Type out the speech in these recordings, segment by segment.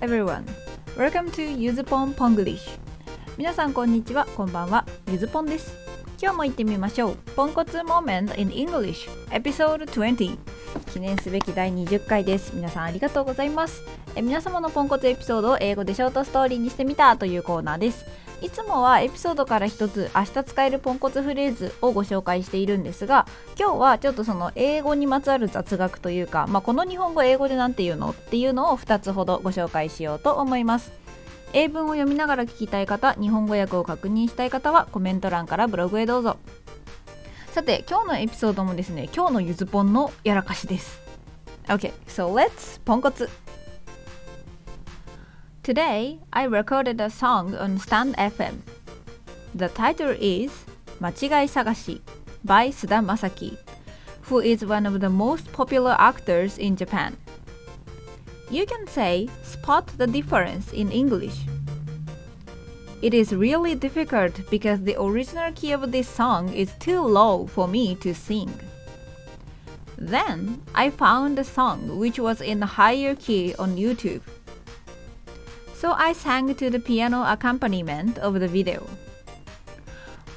everyone. Welcome to Yuzupon Ponglish. 皆さんこんにちは、こんばんは。ゆずぽんです。今日も行ってみましょう。ポンコツ Moment in English Episode 20記念すべき第20回です。皆さんありがとうございます。え皆様のポンコツエピソードを英語でショートストーリーにしてみたというコーナーです。いつもはエピソードから一つ明日使えるポンコツフレーズをご紹介しているんですが今日はちょっとその英語にまつわる雑学というか、まあ、この日本語英語でなんて言うの？っていうのを2つほどご紹介しようと思います英文を読みながら聞きたい方日本語訳を確認したい方はコメント欄からブログへどうぞさて今日のエピソードもですね今日のゆずぽんのやらかしです OK so let's ポンコツ Today, I recorded a song on Stand FM. The title is 間違い探し by Suda Masaki, who is one of the most popular actors in Japan. You can say spot the difference in English. It is really difficult because the original key of this song is too low for me to sing. Then I found a song which was in a higher key on YouTube. So I sang to the piano accompaniment of the video.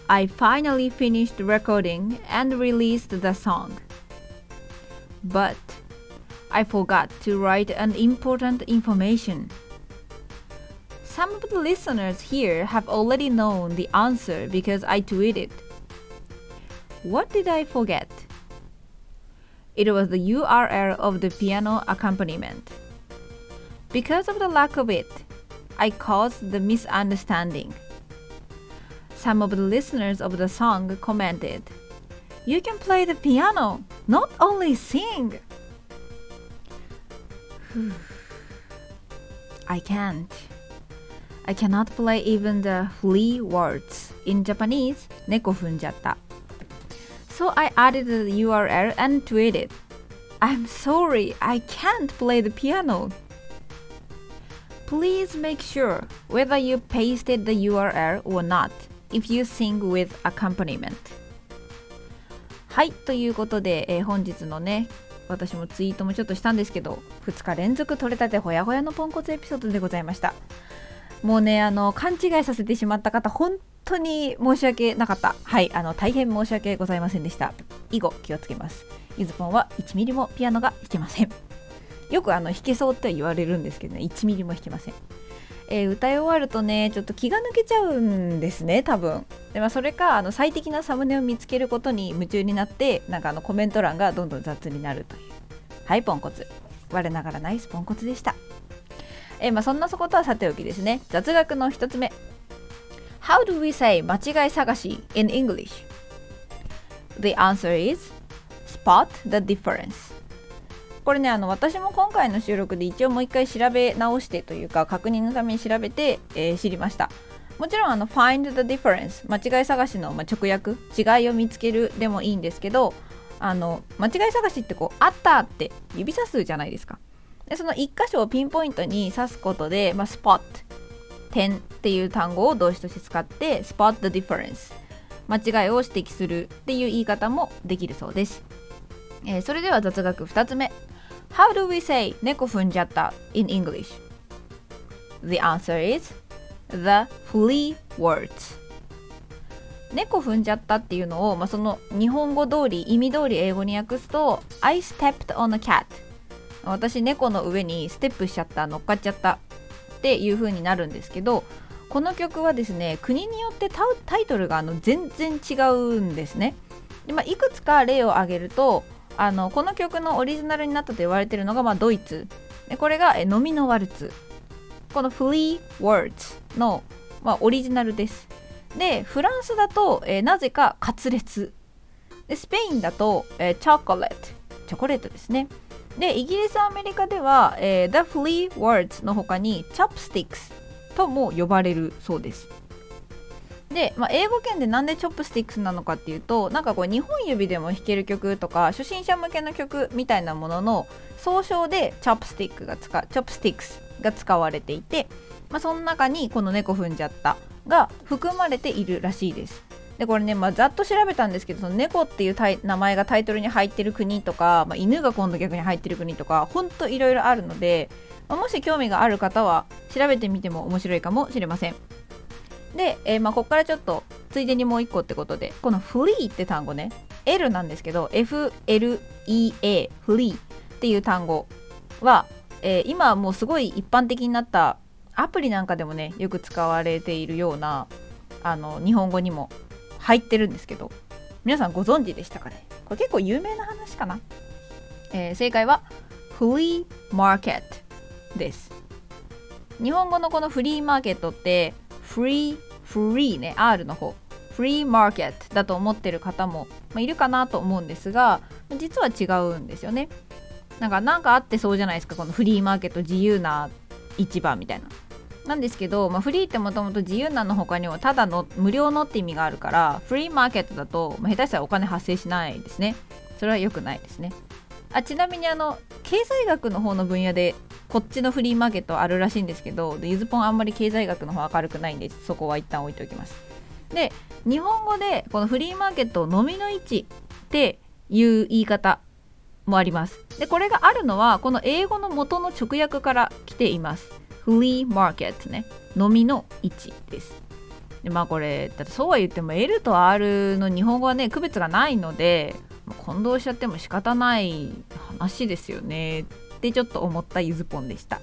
I finally finished recording and released the song. But I forgot to write an important information. Some of the listeners here have already known the answer because I tweeted. What did I forget? It was the URL of the piano accompaniment. Because of the lack of it, I caused the misunderstanding. Some of the listeners of the song commented, You can play the piano, not only sing. I can't. I cannot play even the three words. In Japanese, 猫踏んじゃった So I added the URL and tweeted, I'm sorry, I can't play the piano. Please make sure whether you pasted the URL or not if you sing with accompaniment. はい、ということで、えー本日のね、 私もツイートもちょっとしたんですけど、2日連続取れたてほやほやのポンコツエピソードでございました。もうね、あの、勘違いさせてしまった方、本当に申し訳なかった。はい、あの、大変申し訳ございませんでした。以後気をつけます。ゆずぽんは1ミリもピアノが弾けません。よくあの弾けそうって言われるんですけどね。1ミリも弾けません、えー歌い終わるとねちょっと気が抜けちゃうんですね多分。で、まあ、それかあの最適なサムネを見つけることに夢中になってなんかあのコメント欄がどんどん雑になるという。はいポンコツ。我ながらナイスポンコツでした。えーまあ、そんなことはさておきですね。雑学の一つ目。How do we say 間違い探し in English? The answer is spot the difference. これねあの私も今回の収録で一応もう一回調べ直してというか確認のために調べて、えー知りました。もちろんあの find the difference 間違い探しの、まあ、直訳違いを見つけるでもいいんですけどあの間違い探しってこうあったって指さすじゃないですか。でその一箇所をピンポイントに指すことで、まあ、spot 点っていう単語を動詞として使って spot the difference 間違いを指摘するっていう言い方もできるそうです、えーそれでは雑学2つ目。How do we say 猫踏んじゃった in English? The answer is the three words. 猫踏んじゃったっていうのを、まあ、その日本語通り意味通り英語に訳すと I stepped on a cat. 私猫の上にステップしちゃった乗っかっちゃったっていう風になるんですけどこの曲はですね国によってタタイトルがあの全然違うんですね。で、まあ、いくつか例を挙げるとあのこの曲のオリジナルになったと言われているのが、まあ、ドイツ。でこれがえ飲みのワルツ。この Free Words の、まあ、オリジナルです。でフランスだと、えなぜかカツレツ。でスペインだと、えチョコレート。チョコレートですね。でイギリスアメリカでは、えー The Free Words の他に Chopsticks とも呼ばれるそうです。で、まあ、英語圏でなんで chopsticks なのかっていうとなんかこう2本指でも弾ける曲とか初心者向けの曲みたいなものの総称で chopstick が使 chopsticks が使われていて、まあ、その中にこの猫踏んじゃったが含まれているらしいです。でこれね、まあ、ざっと調べたんですけどその猫っていう名前がタイトルに入ってる国とか、まあ、犬が今度逆に入ってる国とかほんといろいろあるので、まあ、もし興味がある方は調べてみても面白いかもしれません。で、えー、まあここからちょっとついでにもう一個ってことでこのフリーって単語ね L なんですけど FLEA フリーっていう単語は、えー、今もうすごい一般的になったアプリなんかでもねよく使われているようなあの日本語にも入ってるんですけど皆さんご存知でしたかね？これ結構有名な話かな、えー、正解はフリーマーケットです。日本語のこのフリーマーケットってフリーフリーね R の方。フリーマーケットだと思ってる方も、まあ、いるかなと思うんですが実は違うんですよね。なんかなんかあってそうじゃないですかこのフリーマーケット自由な市場みたいな。なんですけど、まあ、フリーってもともと自由なの他にもただの無料のって意味があるからフリーマーケットだと、まあ、下手したらお金発生しないですね。それは良くないですね。あちなみにあの経済学の方の分野でこっちのフリーマーケットあるらしいんですけどゆずぽんあんまり経済学の方明るくないんでそこは一旦置いておきます。で日本語でこのフリーマーケットを飲みの位置っていう言い方もあります。でこれがあるのはこの英語の元の直訳から来ています。フリーマーケットね。飲みの位置です。でまあこれだってそうは言っても L と R の日本語はね区別がないので混同しちゃっても仕方ない話ですよね。ってちょっと思ったゆずぽんでした。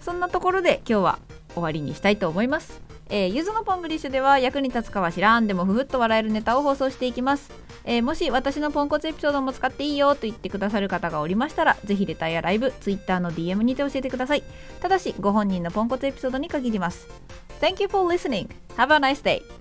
そんなところで今日は終わりにしたいと思います。えー、ゆずのポングリッシュでは役に立つかは知らんでもふふっと笑えるネタを放送していきます、えー、もし私のポンコツエピソードも使っていいよと言ってくださる方がおりましたらぜひレターやライブ、ツイッターの DM にて教えてください。ただしご本人のポンコツエピソードに限ります。Thank you for listening. Have a nice day.